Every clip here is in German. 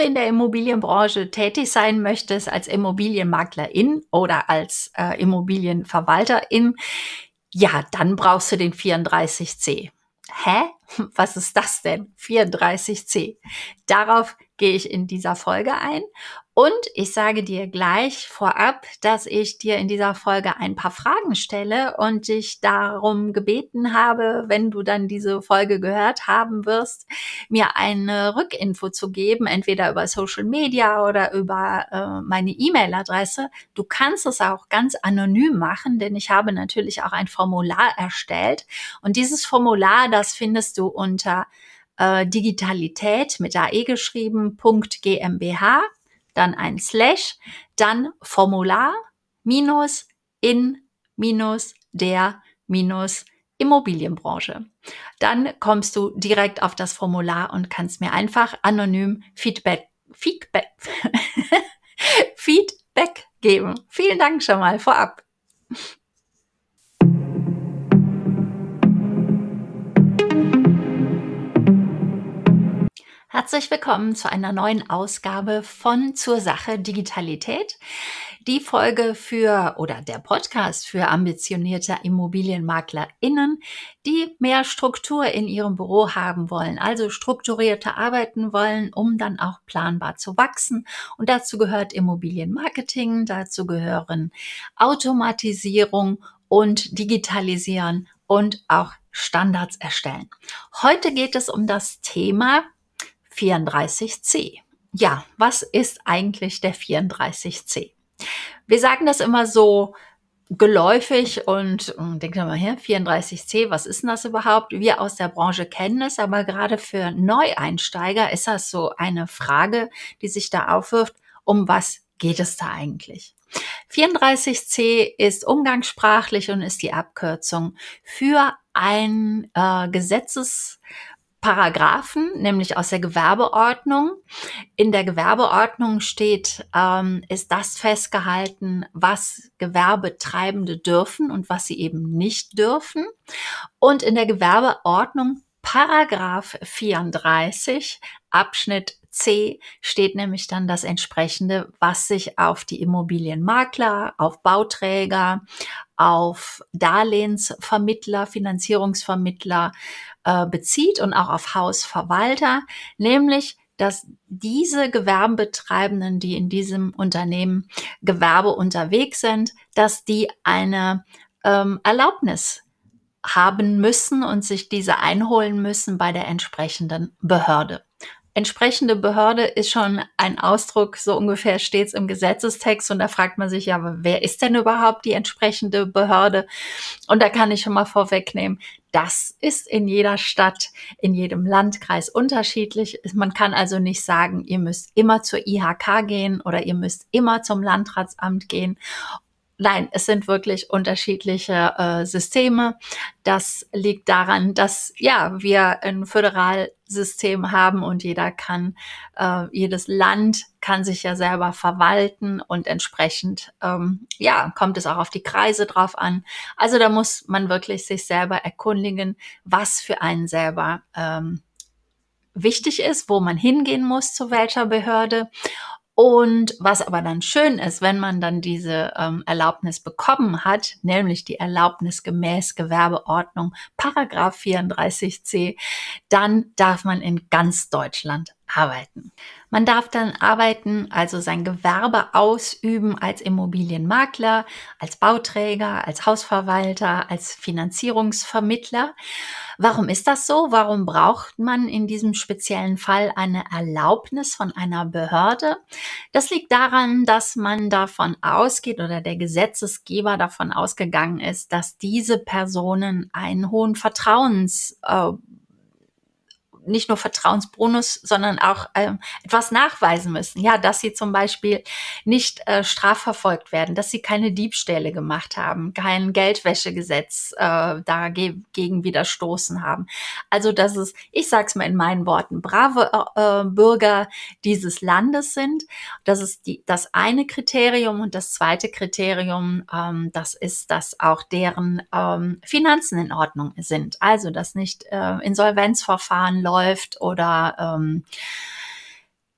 in der Immobilienbranche tätig sein möchtest, als Immobilienmaklerin oder als äh, Immobilienverwalterin, ja, dann brauchst du den 34c. Hä? Was ist das denn? 34c. Darauf gehe ich in dieser Folge ein und ich sage dir gleich vorab, dass ich dir in dieser Folge ein paar Fragen stelle und dich darum gebeten habe, wenn du dann diese Folge gehört haben wirst, mir eine Rückinfo zu geben, entweder über Social Media oder über äh, meine E-Mail-Adresse. Du kannst es auch ganz anonym machen, denn ich habe natürlich auch ein Formular erstellt und dieses Formular, das findest du unter äh, Digitalität mit AE geschrieben, .gmbh dann ein Slash, dann Formular minus in minus der minus Immobilienbranche. Dann kommst du direkt auf das Formular und kannst mir einfach anonym Feedback, Feedback, Feedback geben. Vielen Dank schon mal vorab. Herzlich willkommen zu einer neuen Ausgabe von Zur Sache Digitalität. Die Folge für oder der Podcast für ambitionierte ImmobilienmaklerInnen, die mehr Struktur in ihrem Büro haben wollen, also strukturierte arbeiten wollen, um dann auch planbar zu wachsen. Und dazu gehört Immobilienmarketing, dazu gehören Automatisierung und Digitalisieren und auch Standards erstellen. Heute geht es um das Thema 34c. Ja, was ist eigentlich der 34c? Wir sagen das immer so geläufig und, und denkt mal her, 34c, was ist denn das überhaupt? Wir aus der Branche kennen es, aber gerade für Neueinsteiger ist das so eine Frage, die sich da aufwirft, um was geht es da eigentlich? 34c ist umgangssprachlich und ist die Abkürzung für ein äh, Gesetzes Paragraphen, nämlich aus der Gewerbeordnung. In der Gewerbeordnung steht, ähm, ist das festgehalten, was Gewerbetreibende dürfen und was sie eben nicht dürfen. Und in der Gewerbeordnung Paragraph 34 Abschnitt C steht nämlich dann das entsprechende, was sich auf die Immobilienmakler, auf Bauträger, auf Darlehensvermittler, Finanzierungsvermittler äh, bezieht und auch auf Hausverwalter, nämlich dass diese Gewerbetreibenden, die in diesem Unternehmen Gewerbe unterwegs sind, dass die eine ähm, Erlaubnis haben müssen und sich diese einholen müssen bei der entsprechenden Behörde entsprechende Behörde ist schon ein Ausdruck, so ungefähr steht im Gesetzestext und da fragt man sich ja, wer ist denn überhaupt die entsprechende Behörde? Und da kann ich schon mal vorwegnehmen, das ist in jeder Stadt, in jedem Landkreis unterschiedlich. Man kann also nicht sagen, ihr müsst immer zur IHK gehen oder ihr müsst immer zum Landratsamt gehen Nein, es sind wirklich unterschiedliche äh, Systeme. Das liegt daran, dass ja wir ein Föderalsystem haben und jeder kann, äh, jedes Land kann sich ja selber verwalten und entsprechend ähm, ja kommt es auch auf die Kreise drauf an. Also da muss man wirklich sich selber erkundigen, was für einen selber ähm, wichtig ist, wo man hingehen muss, zu welcher Behörde. Und was aber dann schön ist, wenn man dann diese ähm, Erlaubnis bekommen hat, nämlich die Erlaubnis gemäß Gewerbeordnung Paragraph 34c, dann darf man in ganz Deutschland arbeiten. Man darf dann arbeiten, also sein Gewerbe ausüben als Immobilienmakler, als Bauträger, als Hausverwalter, als Finanzierungsvermittler. Warum ist das so? Warum braucht man in diesem speziellen Fall eine Erlaubnis von einer Behörde? Das liegt daran, dass man davon ausgeht oder der Gesetzesgeber davon ausgegangen ist, dass diese Personen einen hohen Vertrauens äh, nicht nur Vertrauensbonus, sondern auch ähm, etwas nachweisen müssen. Ja, dass sie zum Beispiel nicht äh, strafverfolgt werden, dass sie keine Diebstähle gemacht haben, kein Geldwäschegesetz äh, dagegen widerstoßen haben. Also, dass es, ich sag's mal in meinen Worten, brave äh, Bürger dieses Landes sind. Das ist die, das eine Kriterium und das zweite Kriterium, ähm, das ist, dass auch deren ähm, Finanzen in Ordnung sind. Also, dass nicht äh, Insolvenzverfahren läuft oder ähm,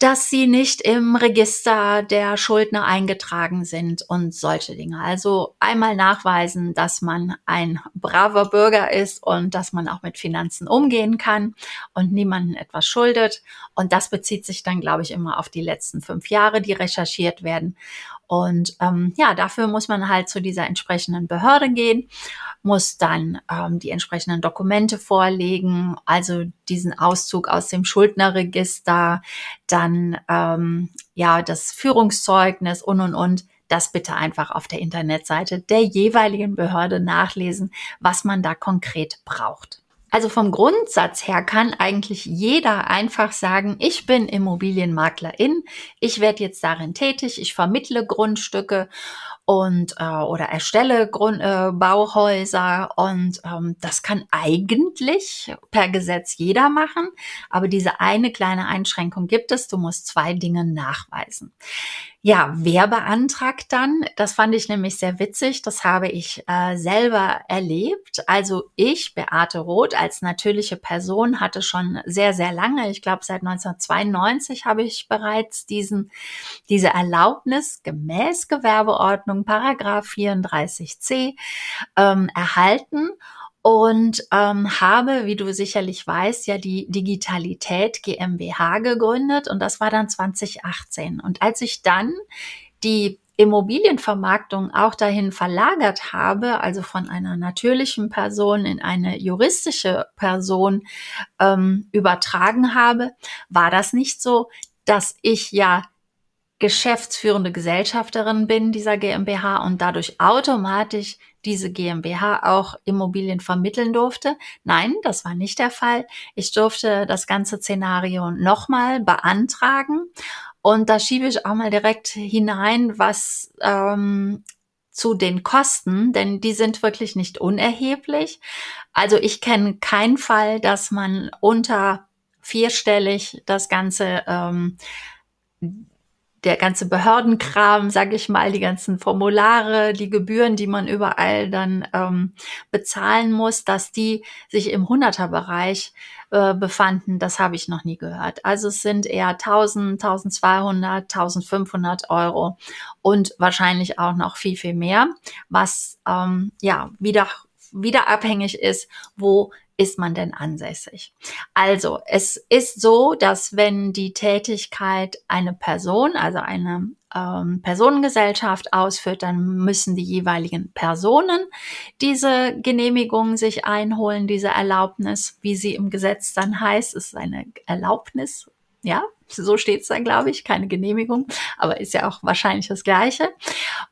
dass sie nicht im Register der Schuldner eingetragen sind und solche Dinge. Also einmal nachweisen, dass man ein braver Bürger ist und dass man auch mit Finanzen umgehen kann und niemanden etwas schuldet. Und das bezieht sich dann, glaube ich, immer auf die letzten fünf Jahre, die recherchiert werden. Und ähm, ja, dafür muss man halt zu dieser entsprechenden Behörde gehen, muss dann ähm, die entsprechenden Dokumente vorlegen, also diesen Auszug aus dem Schuldnerregister, dann ähm, ja das Führungszeugnis und und und das bitte einfach auf der Internetseite der jeweiligen Behörde nachlesen, was man da konkret braucht. Also vom Grundsatz her kann eigentlich jeder einfach sagen, ich bin Immobilienmaklerin, ich werde jetzt darin tätig, ich vermittle Grundstücke und äh, oder erstelle Grund, äh, Bauhäuser und ähm, das kann eigentlich per Gesetz jeder machen, aber diese eine kleine Einschränkung gibt es, du musst zwei Dinge nachweisen. Ja, wer beantragt dann? Das fand ich nämlich sehr witzig. Das habe ich äh, selber erlebt. Also ich, Beate Roth, als natürliche Person hatte schon sehr, sehr lange, ich glaube seit 1992 habe ich bereits diesen, diese Erlaubnis gemäß Gewerbeordnung Paragraph 34c ähm, erhalten und ähm, habe, wie du sicherlich weißt, ja die Digitalität GmbH gegründet und das war dann 2018. Und als ich dann die Immobilienvermarktung auch dahin verlagert habe, also von einer natürlichen Person in eine juristische Person ähm, übertragen habe, war das nicht so, dass ich ja geschäftsführende Gesellschafterin bin dieser GmbH und dadurch automatisch diese GmbH auch Immobilien vermitteln durfte. Nein, das war nicht der Fall. Ich durfte das ganze Szenario nochmal beantragen und da schiebe ich auch mal direkt hinein, was ähm, zu den Kosten, denn die sind wirklich nicht unerheblich. Also ich kenne keinen Fall, dass man unter vierstellig das Ganze ähm, der ganze Behördenkram, sage ich mal, die ganzen Formulare, die Gebühren, die man überall dann ähm, bezahlen muss, dass die sich im Hunderterbereich äh, befanden, das habe ich noch nie gehört. Also es sind eher 1000, 1200, 1500 Euro und wahrscheinlich auch noch viel, viel mehr, was ähm, ja wieder wieder abhängig ist, wo ist man denn ansässig? Also, es ist so, dass wenn die Tätigkeit eine Person, also eine ähm, Personengesellschaft ausführt, dann müssen die jeweiligen Personen diese Genehmigung sich einholen, diese Erlaubnis, wie sie im Gesetz dann heißt, ist eine Erlaubnis, ja, so steht es da, glaube ich, keine Genehmigung, aber ist ja auch wahrscheinlich das Gleiche.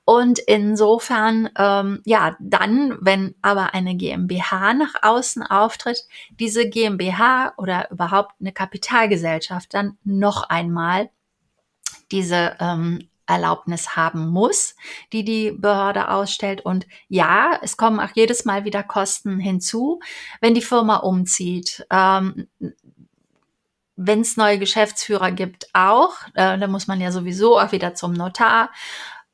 Und insofern, ähm, ja, dann, wenn aber eine GmbH nach außen auftritt, diese GmbH oder überhaupt eine Kapitalgesellschaft dann noch einmal diese ähm, Erlaubnis haben muss, die die Behörde ausstellt. Und ja, es kommen auch jedes Mal wieder Kosten hinzu, wenn die Firma umzieht. Ähm, wenn es neue Geschäftsführer gibt, auch. Äh, da muss man ja sowieso auch wieder zum Notar.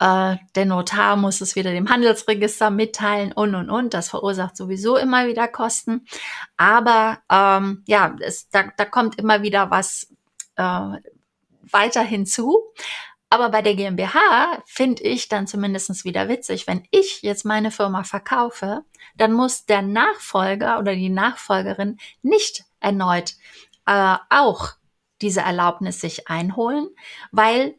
Äh, der Notar muss es wieder dem Handelsregister mitteilen und und und. Das verursacht sowieso immer wieder Kosten. Aber ähm, ja, es, da, da kommt immer wieder was äh, weiter hinzu. Aber bei der GmbH finde ich dann zumindest wieder witzig, wenn ich jetzt meine Firma verkaufe, dann muss der Nachfolger oder die Nachfolgerin nicht erneut äh, auch diese Erlaubnis sich einholen, weil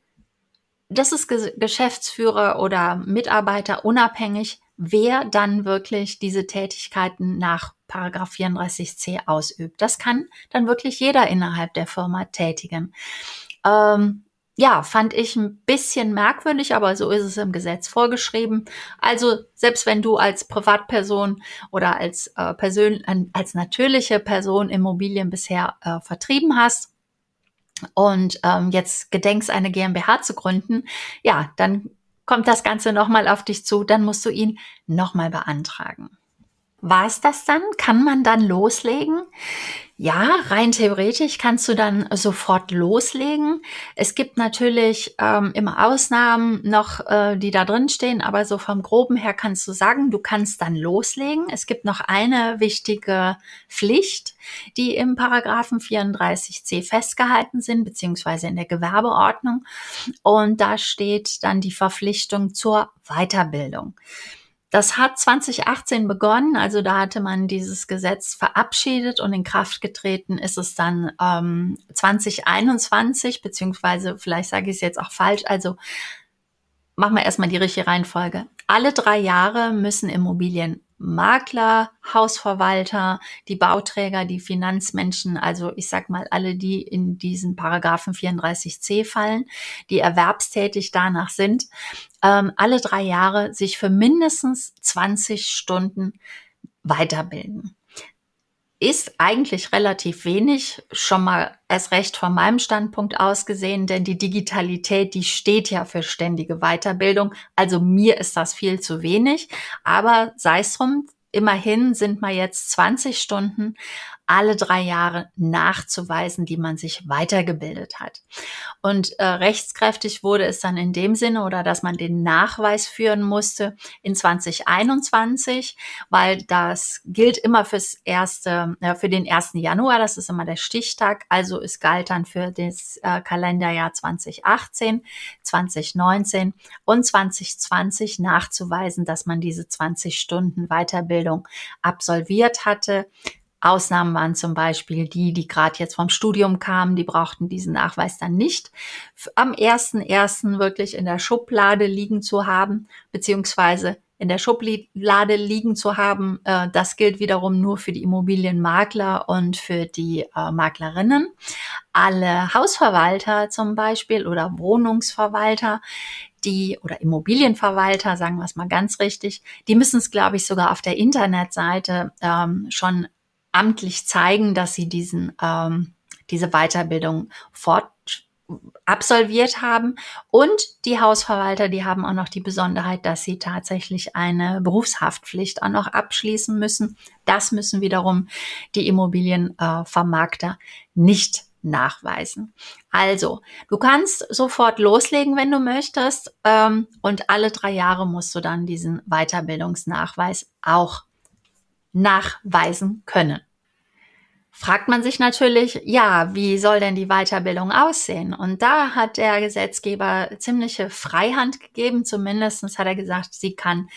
das ist Ge Geschäftsführer oder Mitarbeiter unabhängig, wer dann wirklich diese Tätigkeiten nach Paragraph 34c ausübt. Das kann dann wirklich jeder innerhalb der Firma tätigen. Ähm, ja, fand ich ein bisschen merkwürdig, aber so ist es im Gesetz vorgeschrieben. Also selbst wenn du als Privatperson oder als äh, Person, als natürliche Person Immobilien bisher äh, vertrieben hast und ähm, jetzt gedenkst eine GmbH zu gründen, ja, dann kommt das Ganze nochmal auf dich zu, dann musst du ihn nochmal beantragen. War es das dann? Kann man dann loslegen? Ja, rein theoretisch kannst du dann sofort loslegen. Es gibt natürlich ähm, immer Ausnahmen noch, äh, die da drin stehen, aber so vom Groben her kannst du sagen, du kannst dann loslegen. Es gibt noch eine wichtige Pflicht, die im Paragraphen 34c festgehalten sind, beziehungsweise in der Gewerbeordnung. Und da steht dann die Verpflichtung zur Weiterbildung. Das hat 2018 begonnen, also da hatte man dieses Gesetz verabschiedet und in Kraft getreten ist es dann ähm, 2021, beziehungsweise vielleicht sage ich es jetzt auch falsch, also machen wir erstmal die richtige Reihenfolge. Alle drei Jahre müssen Immobilien Makler, Hausverwalter, die Bauträger, die Finanzmenschen, also ich sag mal alle, die in diesen Paragraphen 34c fallen, die erwerbstätig danach sind, ähm, alle drei Jahre sich für mindestens 20 Stunden weiterbilden ist eigentlich relativ wenig, schon mal erst recht von meinem Standpunkt aus gesehen, denn die Digitalität, die steht ja für ständige Weiterbildung. Also mir ist das viel zu wenig, aber sei es drum, immerhin sind wir jetzt 20 Stunden alle drei Jahre nachzuweisen, die man sich weitergebildet hat. Und äh, rechtskräftig wurde es dann in dem Sinne oder dass man den Nachweis führen musste in 2021, weil das gilt immer fürs erste, äh, für den 1. Januar, das ist immer der Stichtag. Also es galt dann für das äh, Kalenderjahr 2018, 2019 und 2020 nachzuweisen, dass man diese 20 Stunden Weiterbildung absolviert hatte. Ausnahmen waren zum Beispiel die, die gerade jetzt vom Studium kamen, die brauchten diesen Nachweis dann nicht am ersten ersten wirklich in der Schublade liegen zu haben, beziehungsweise in der Schublade liegen zu haben. Äh, das gilt wiederum nur für die Immobilienmakler und für die äh, Maklerinnen. Alle Hausverwalter zum Beispiel oder Wohnungsverwalter, die oder Immobilienverwalter, sagen wir es mal ganz richtig, die müssen es, glaube ich, sogar auf der Internetseite ähm, schon amtlich zeigen, dass sie diesen, ähm, diese Weiterbildung fort absolviert haben. Und die Hausverwalter, die haben auch noch die Besonderheit, dass sie tatsächlich eine Berufshaftpflicht auch noch abschließen müssen. Das müssen wiederum die Immobilienvermarkter nicht nachweisen. Also, du kannst sofort loslegen, wenn du möchtest. Ähm, und alle drei Jahre musst du dann diesen Weiterbildungsnachweis auch nachweisen können fragt man sich natürlich, ja, wie soll denn die Weiterbildung aussehen? Und da hat der Gesetzgeber ziemliche Freihand gegeben. Zumindest hat er gesagt, sie kann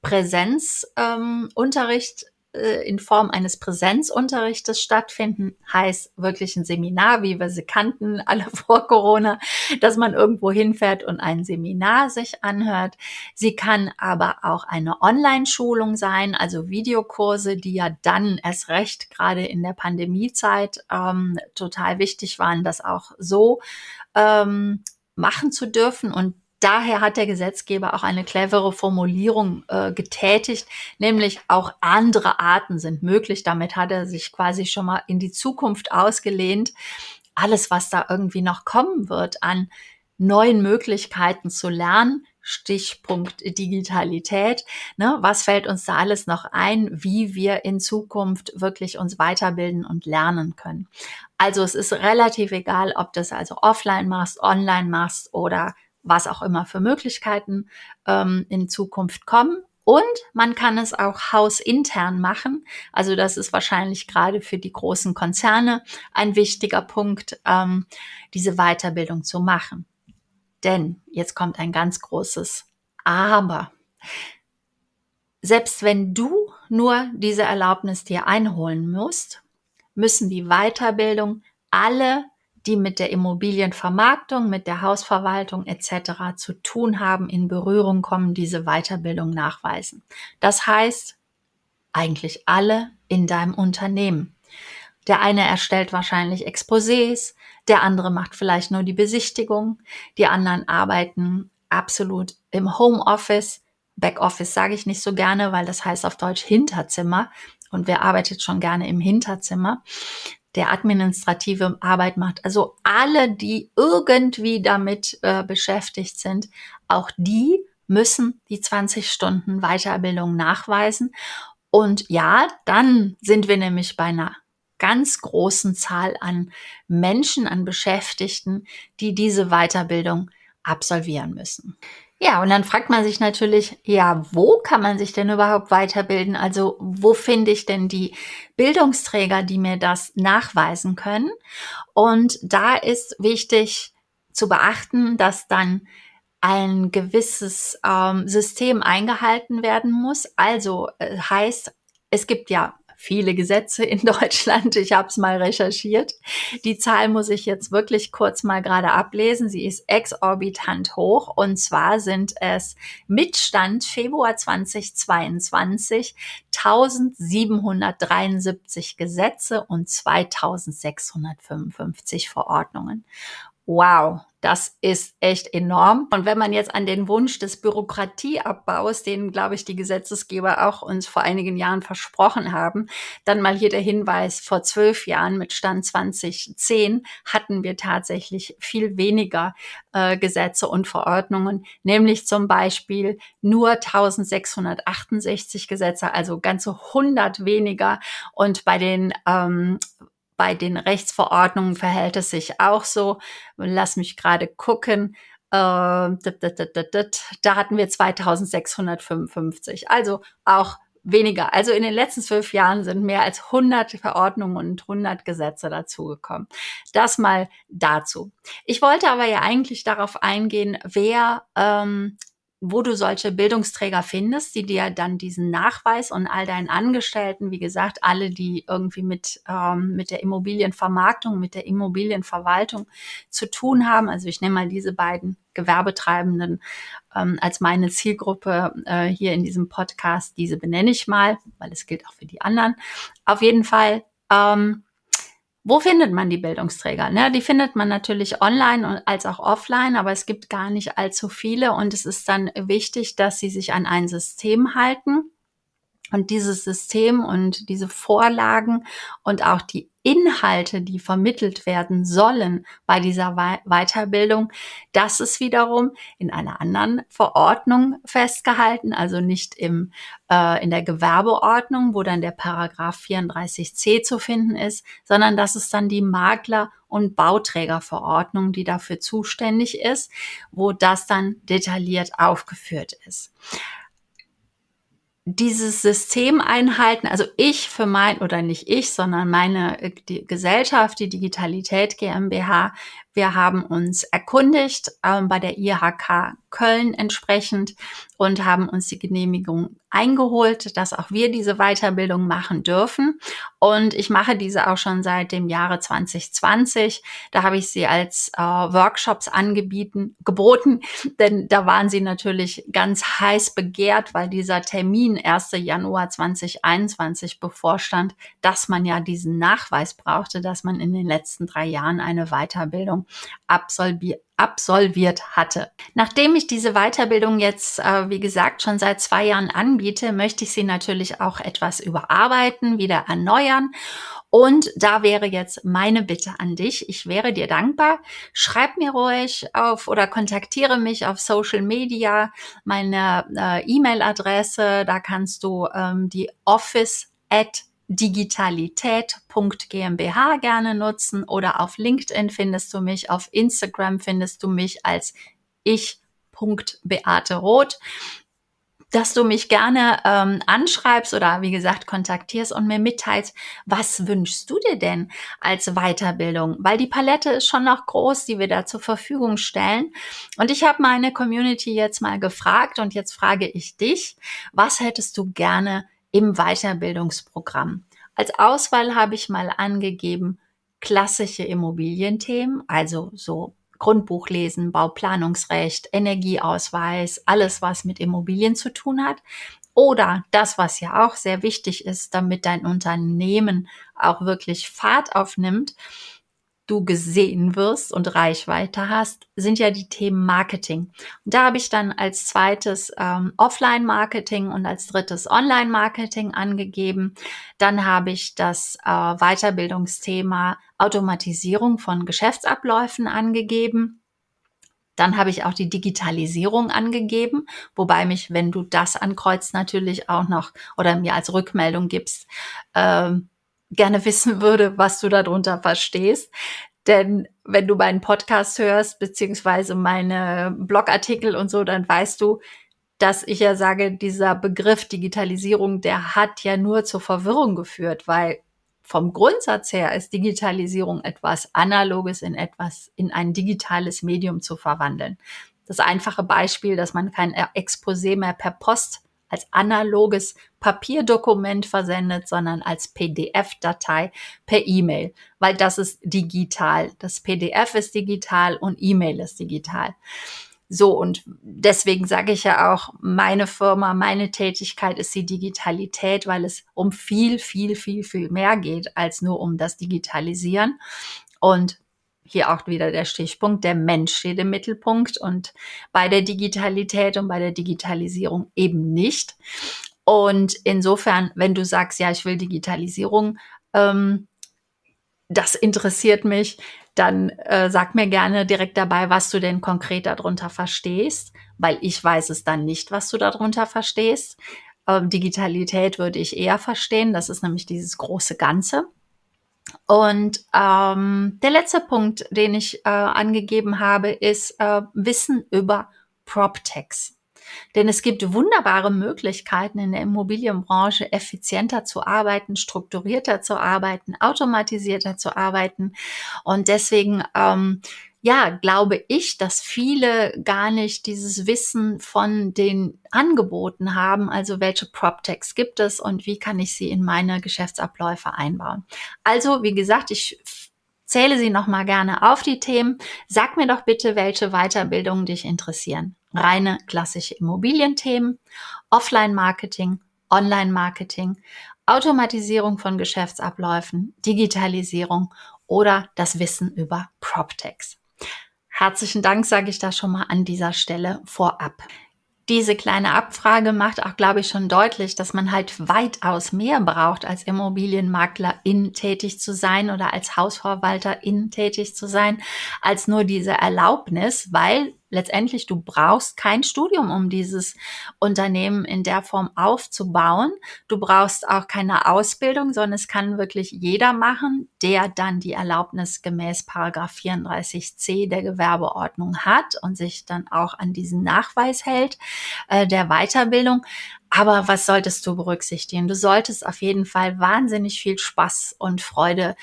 Präsenzunterricht ähm, äh, in Form eines Präsenzunterrichtes stattfinden, heißt wirklich ein Seminar, wie wir sie kannten, alle vor Corona, dass man irgendwo hinfährt und ein Seminar sich anhört. Sie kann aber auch eine Online-Schulung sein, also Videokurse, die ja dann erst recht gerade in der Pandemiezeit ähm, total wichtig waren, das auch so ähm, machen zu dürfen und daher hat der Gesetzgeber auch eine clevere Formulierung äh, getätigt, nämlich auch andere Arten sind möglich. Damit hat er sich quasi schon mal in die Zukunft ausgelehnt. Alles, was da irgendwie noch kommen wird an neuen Möglichkeiten zu lernen, Stichpunkt Digitalität. Ne? Was fällt uns da alles noch ein, wie wir in Zukunft wirklich uns weiterbilden und lernen können? Also es ist relativ egal, ob das also offline machst, online machst oder was auch immer für Möglichkeiten ähm, in Zukunft kommen. Und man kann es auch hausintern machen. Also das ist wahrscheinlich gerade für die großen Konzerne ein wichtiger Punkt, ähm, diese Weiterbildung zu machen. Denn jetzt kommt ein ganz großes Aber. Selbst wenn du nur diese Erlaubnis dir einholen musst, müssen die Weiterbildung alle die mit der Immobilienvermarktung, mit der Hausverwaltung etc. zu tun haben, in Berührung kommen, diese Weiterbildung nachweisen. Das heißt, eigentlich alle in deinem Unternehmen. Der eine erstellt wahrscheinlich Exposés, der andere macht vielleicht nur die Besichtigung, die anderen arbeiten absolut im Homeoffice. Backoffice sage ich nicht so gerne, weil das heißt auf Deutsch Hinterzimmer. Und wer arbeitet schon gerne im Hinterzimmer? Der administrative Arbeit macht. Also alle, die irgendwie damit äh, beschäftigt sind, auch die müssen die 20 Stunden Weiterbildung nachweisen. Und ja, dann sind wir nämlich bei einer ganz großen Zahl an Menschen, an Beschäftigten, die diese Weiterbildung absolvieren müssen. Ja, und dann fragt man sich natürlich, ja, wo kann man sich denn überhaupt weiterbilden? Also wo finde ich denn die Bildungsträger, die mir das nachweisen können? Und da ist wichtig zu beachten, dass dann ein gewisses ähm, System eingehalten werden muss. Also äh, heißt, es gibt ja viele Gesetze in Deutschland. Ich habe es mal recherchiert. Die Zahl muss ich jetzt wirklich kurz mal gerade ablesen. Sie ist exorbitant hoch. Und zwar sind es mit Stand Februar 2022 1773 Gesetze und 2655 Verordnungen. Wow, das ist echt enorm. Und wenn man jetzt an den Wunsch des Bürokratieabbaus, den, glaube ich, die Gesetzesgeber auch uns vor einigen Jahren versprochen haben, dann mal hier der Hinweis, vor zwölf Jahren mit Stand 2010 hatten wir tatsächlich viel weniger äh, Gesetze und Verordnungen, nämlich zum Beispiel nur 1668 Gesetze, also ganze 100 weniger. Und bei den ähm, bei den Rechtsverordnungen verhält es sich auch so. Lass mich gerade gucken. Äh, da hatten wir 2655. Also auch weniger. Also in den letzten zwölf Jahren sind mehr als 100 Verordnungen und 100 Gesetze dazugekommen. Das mal dazu. Ich wollte aber ja eigentlich darauf eingehen, wer ähm, wo du solche Bildungsträger findest, die dir dann diesen Nachweis und all deinen Angestellten, wie gesagt, alle, die irgendwie mit, ähm, mit der Immobilienvermarktung, mit der Immobilienverwaltung zu tun haben. Also ich nehme mal diese beiden Gewerbetreibenden ähm, als meine Zielgruppe äh, hier in diesem Podcast. Diese benenne ich mal, weil es gilt auch für die anderen. Auf jeden Fall. Ähm, wo findet man die Bildungsträger? Ne? Die findet man natürlich online als auch offline, aber es gibt gar nicht allzu viele und es ist dann wichtig, dass sie sich an ein System halten und dieses System und diese Vorlagen und auch die Inhalte, die vermittelt werden sollen bei dieser Weiterbildung, das ist wiederum in einer anderen Verordnung festgehalten, also nicht im, äh, in der Gewerbeordnung, wo dann der Paragraph 34c zu finden ist, sondern das ist dann die Makler- und Bauträgerverordnung, die dafür zuständig ist, wo das dann detailliert aufgeführt ist dieses System einhalten, also ich für mein, oder nicht ich, sondern meine äh, die Gesellschaft, die Digitalität GmbH, wir haben uns erkundigt ähm, bei der IHK Köln entsprechend und haben uns die Genehmigung eingeholt, dass auch wir diese Weiterbildung machen dürfen. Und ich mache diese auch schon seit dem Jahre 2020. Da habe ich sie als äh, Workshops angebieten, geboten, denn da waren sie natürlich ganz heiß begehrt, weil dieser Termin 1. Januar 2021 bevorstand, dass man ja diesen Nachweis brauchte, dass man in den letzten drei Jahren eine Weiterbildung absolviert absolviert hatte. Nachdem ich diese Weiterbildung jetzt, äh, wie gesagt, schon seit zwei Jahren anbiete, möchte ich sie natürlich auch etwas überarbeiten, wieder erneuern. Und da wäre jetzt meine Bitte an dich. Ich wäre dir dankbar. Schreib mir ruhig auf oder kontaktiere mich auf Social Media, meine äh, E-Mail-Adresse. Da kannst du ähm, die Office at digitalität.gmbH gerne nutzen oder auf LinkedIn findest du mich, auf Instagram findest du mich als ich.beate Roth dass du mich gerne ähm, anschreibst oder wie gesagt kontaktierst und mir mitteilst, was wünschst du dir denn als Weiterbildung? Weil die Palette ist schon noch groß, die wir da zur Verfügung stellen. Und ich habe meine Community jetzt mal gefragt und jetzt frage ich dich, was hättest du gerne im Weiterbildungsprogramm. Als Auswahl habe ich mal angegeben klassische Immobilienthemen, also so Grundbuch lesen, Bauplanungsrecht, Energieausweis, alles was mit Immobilien zu tun hat. Oder das, was ja auch sehr wichtig ist, damit dein Unternehmen auch wirklich Fahrt aufnimmt, du gesehen wirst und Reichweite hast, sind ja die Themen Marketing. Und da habe ich dann als zweites ähm, Offline-Marketing und als drittes Online-Marketing angegeben. Dann habe ich das äh, Weiterbildungsthema Automatisierung von Geschäftsabläufen angegeben. Dann habe ich auch die Digitalisierung angegeben, wobei mich, wenn du das ankreuzt, natürlich auch noch oder mir als Rückmeldung gibst, ähm, gerne wissen würde, was du darunter verstehst. Denn wenn du meinen Podcast hörst, beziehungsweise meine Blogartikel und so, dann weißt du, dass ich ja sage, dieser Begriff Digitalisierung, der hat ja nur zur Verwirrung geführt, weil vom Grundsatz her ist Digitalisierung etwas Analoges in etwas, in ein digitales Medium zu verwandeln. Das einfache Beispiel, dass man kein Exposé mehr per Post als analoges Papierdokument versendet, sondern als PDF-Datei per E-Mail, weil das ist digital. Das PDF ist digital und E-Mail ist digital. So, und deswegen sage ich ja auch, meine Firma, meine Tätigkeit ist die Digitalität, weil es um viel, viel, viel, viel mehr geht als nur um das Digitalisieren. Und hier auch wieder der Stichpunkt, der Mensch steht im Mittelpunkt und bei der Digitalität und bei der Digitalisierung eben nicht. Und insofern, wenn du sagst, ja, ich will Digitalisierung, ähm, das interessiert mich, dann äh, sag mir gerne direkt dabei, was du denn konkret darunter verstehst, weil ich weiß es dann nicht, was du darunter verstehst. Ähm, Digitalität würde ich eher verstehen, das ist nämlich dieses große Ganze. Und ähm, der letzte Punkt, den ich äh, angegeben habe, ist äh, Wissen über PropTechs. Denn es gibt wunderbare Möglichkeiten in der Immobilienbranche, effizienter zu arbeiten, strukturierter zu arbeiten, automatisierter zu arbeiten. Und deswegen ähm, ja, glaube ich, dass viele gar nicht dieses Wissen von den Angeboten haben, also welche PropTechs gibt es und wie kann ich sie in meine Geschäftsabläufe einbauen. Also, wie gesagt, ich zähle sie nochmal gerne auf die Themen. Sag mir doch bitte, welche Weiterbildungen dich interessieren reine klassische Immobilienthemen, Offline-Marketing, Online-Marketing, Automatisierung von Geschäftsabläufen, Digitalisierung oder das Wissen über PropTechs. Herzlichen Dank sage ich da schon mal an dieser Stelle vorab. Diese kleine Abfrage macht auch, glaube ich, schon deutlich, dass man halt weitaus mehr braucht, als Immobilienmaklerin tätig zu sein oder als Hausverwalterin tätig zu sein, als nur diese Erlaubnis, weil letztendlich, du brauchst kein Studium, um dieses Unternehmen in der Form aufzubauen. Du brauchst auch keine Ausbildung, sondern es kann wirklich jeder machen, der dann die Erlaubnis gemäß Paragraph 34c der Gewerbeordnung hat und sich dann auch an diesen Nachweis hält äh, der Weiterbildung. Aber was solltest du berücksichtigen? Du solltest auf jeden Fall wahnsinnig viel Spaß und Freude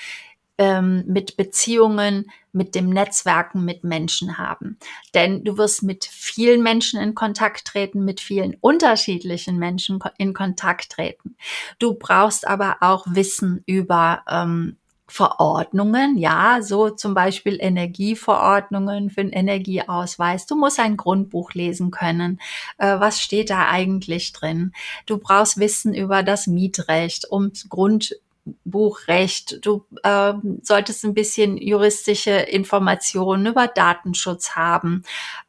ähm, mit Beziehungen, mit dem Netzwerken mit Menschen haben. Denn du wirst mit vielen Menschen in Kontakt treten, mit vielen unterschiedlichen Menschen in Kontakt treten. Du brauchst aber auch Wissen über ähm, Verordnungen, ja, so zum Beispiel Energieverordnungen für den Energieausweis. Du musst ein Grundbuch lesen können. Äh, was steht da eigentlich drin? Du brauchst Wissen über das Mietrecht, um Grund Buchrecht, du äh, solltest ein bisschen juristische Informationen über Datenschutz haben.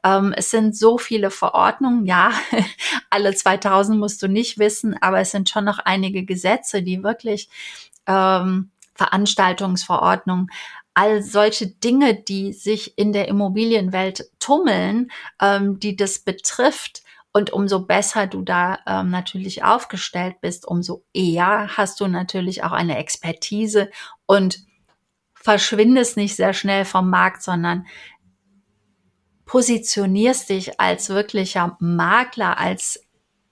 Ähm, es sind so viele Verordnungen, ja, alle 2000 musst du nicht wissen, aber es sind schon noch einige Gesetze, die wirklich ähm, Veranstaltungsverordnungen, all solche Dinge, die sich in der Immobilienwelt tummeln, ähm, die das betrifft, und umso besser du da ähm, natürlich aufgestellt bist, umso eher hast du natürlich auch eine Expertise und verschwindest nicht sehr schnell vom Markt, sondern positionierst dich als wirklicher Makler, als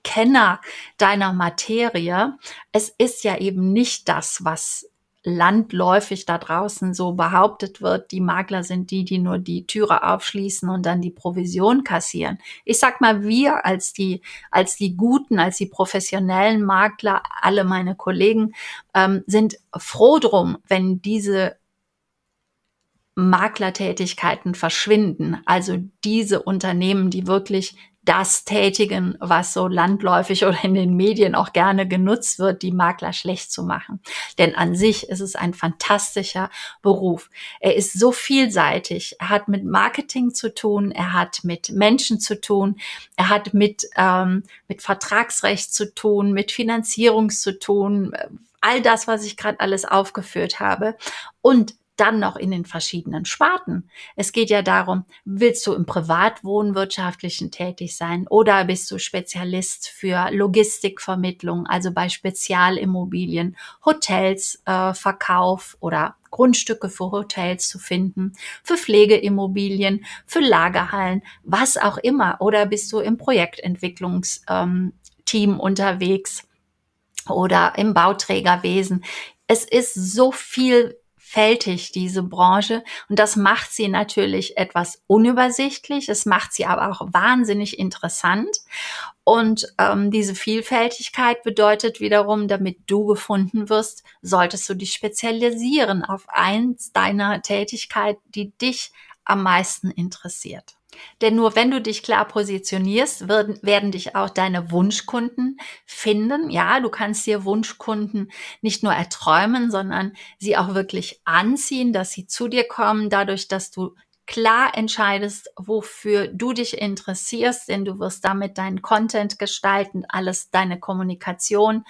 Kenner deiner Materie. Es ist ja eben nicht das, was landläufig da draußen so behauptet wird, die Makler sind die, die nur die Türe aufschließen und dann die Provision kassieren. Ich sag mal, wir als die, als die guten, als die professionellen Makler, alle meine Kollegen, ähm, sind froh drum, wenn diese Maklertätigkeiten verschwinden. Also diese Unternehmen, die wirklich das tätigen, was so landläufig oder in den Medien auch gerne genutzt wird, die Makler schlecht zu machen. Denn an sich ist es ein fantastischer Beruf. Er ist so vielseitig. Er hat mit Marketing zu tun, er hat mit Menschen zu tun, er hat mit, ähm, mit Vertragsrecht zu tun, mit Finanzierung zu tun, all das, was ich gerade alles aufgeführt habe. Und dann noch in den verschiedenen Sparten. Es geht ja darum, willst du im Privatwohnwirtschaftlichen tätig sein oder bist du Spezialist für Logistikvermittlung, also bei Spezialimmobilien, Hotels, äh, Verkauf oder Grundstücke für Hotels zu finden, für Pflegeimmobilien, für Lagerhallen, was auch immer. Oder bist du im Projektentwicklungsteam ähm, unterwegs oder im Bauträgerwesen. Es ist so viel vielfältig, diese Branche. Und das macht sie natürlich etwas unübersichtlich. Es macht sie aber auch wahnsinnig interessant. Und ähm, diese Vielfältigkeit bedeutet wiederum, damit du gefunden wirst, solltest du dich spezialisieren auf eins deiner Tätigkeit, die dich am meisten interessiert. Denn nur wenn du dich klar positionierst, werden, werden dich auch deine Wunschkunden finden. Ja, du kannst dir Wunschkunden nicht nur erträumen, sondern sie auch wirklich anziehen, dass sie zu dir kommen, dadurch, dass du klar entscheidest, wofür du dich interessierst, denn du wirst damit deinen Content gestalten, alles deine Kommunikation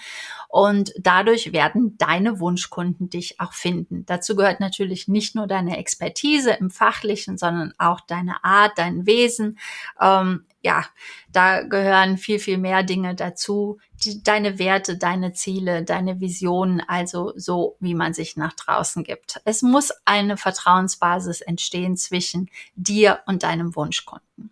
und dadurch werden deine Wunschkunden dich auch finden. Dazu gehört natürlich nicht nur deine Expertise im Fachlichen, sondern auch deine Art, dein Wesen, ähm, ja, da gehören viel, viel mehr Dinge dazu. Die, deine Werte, deine Ziele, deine Visionen, also so, wie man sich nach draußen gibt. Es muss eine Vertrauensbasis entstehen zwischen dir und deinem Wunschkunden.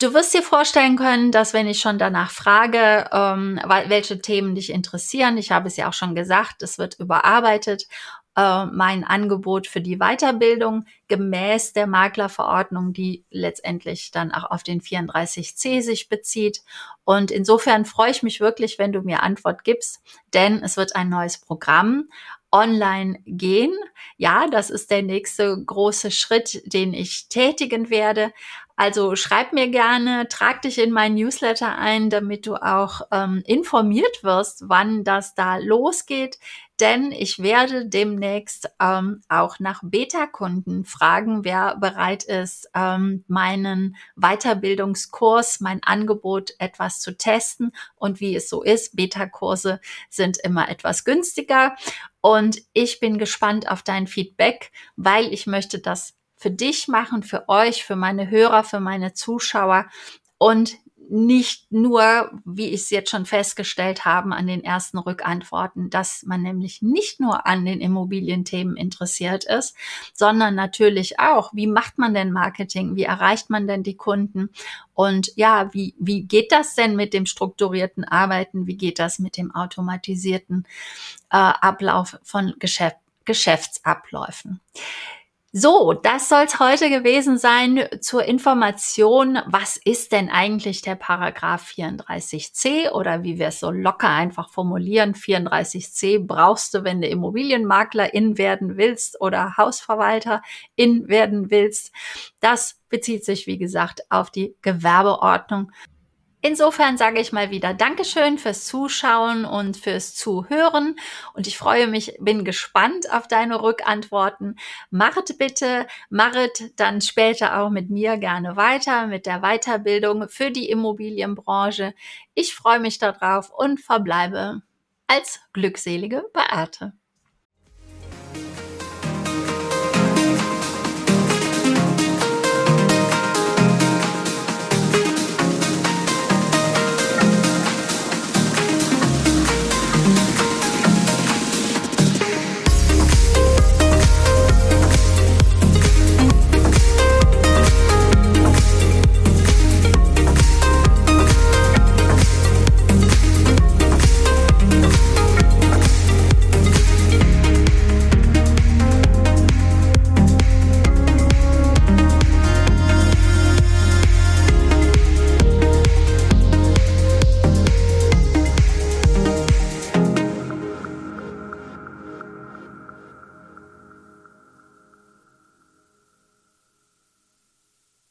Du wirst dir vorstellen können, dass wenn ich schon danach frage, ähm, welche Themen dich interessieren, ich habe es ja auch schon gesagt, es wird überarbeitet äh, mein Angebot für die Weiterbildung gemäß der Maklerverordnung, die letztendlich dann auch auf den 34c sich bezieht. Und insofern freue ich mich wirklich, wenn du mir Antwort gibst, denn es wird ein neues Programm online gehen. Ja, das ist der nächste große Schritt, den ich tätigen werde. Also schreib mir gerne, trag dich in mein Newsletter ein, damit du auch ähm, informiert wirst, wann das da losgeht. Denn ich werde demnächst ähm, auch nach Beta-Kunden fragen, wer bereit ist, ähm, meinen Weiterbildungskurs, mein Angebot etwas zu testen. Und wie es so ist, Beta-Kurse sind immer etwas günstiger. Und ich bin gespannt auf dein Feedback, weil ich möchte das für dich machen, für euch, für meine Hörer, für meine Zuschauer und nicht nur, wie ich es jetzt schon festgestellt habe, an den ersten Rückantworten, dass man nämlich nicht nur an den Immobilienthemen interessiert ist, sondern natürlich auch, wie macht man denn Marketing? Wie erreicht man denn die Kunden? Und ja, wie, wie geht das denn mit dem strukturierten Arbeiten? Wie geht das mit dem automatisierten äh, Ablauf von Geschäft, Geschäftsabläufen? So, das soll es heute gewesen sein zur Information, was ist denn eigentlich der Paragraph 34c oder wie wir es so locker einfach formulieren, 34c brauchst du, wenn du Immobilienmaklerin werden willst oder Hausverwalterin werden willst. Das bezieht sich, wie gesagt, auf die Gewerbeordnung Insofern sage ich mal wieder Dankeschön fürs Zuschauen und fürs Zuhören. Und ich freue mich, bin gespannt auf deine Rückantworten. Machet bitte, machet dann später auch mit mir gerne weiter mit der Weiterbildung für die Immobilienbranche. Ich freue mich darauf und verbleibe als glückselige Beate.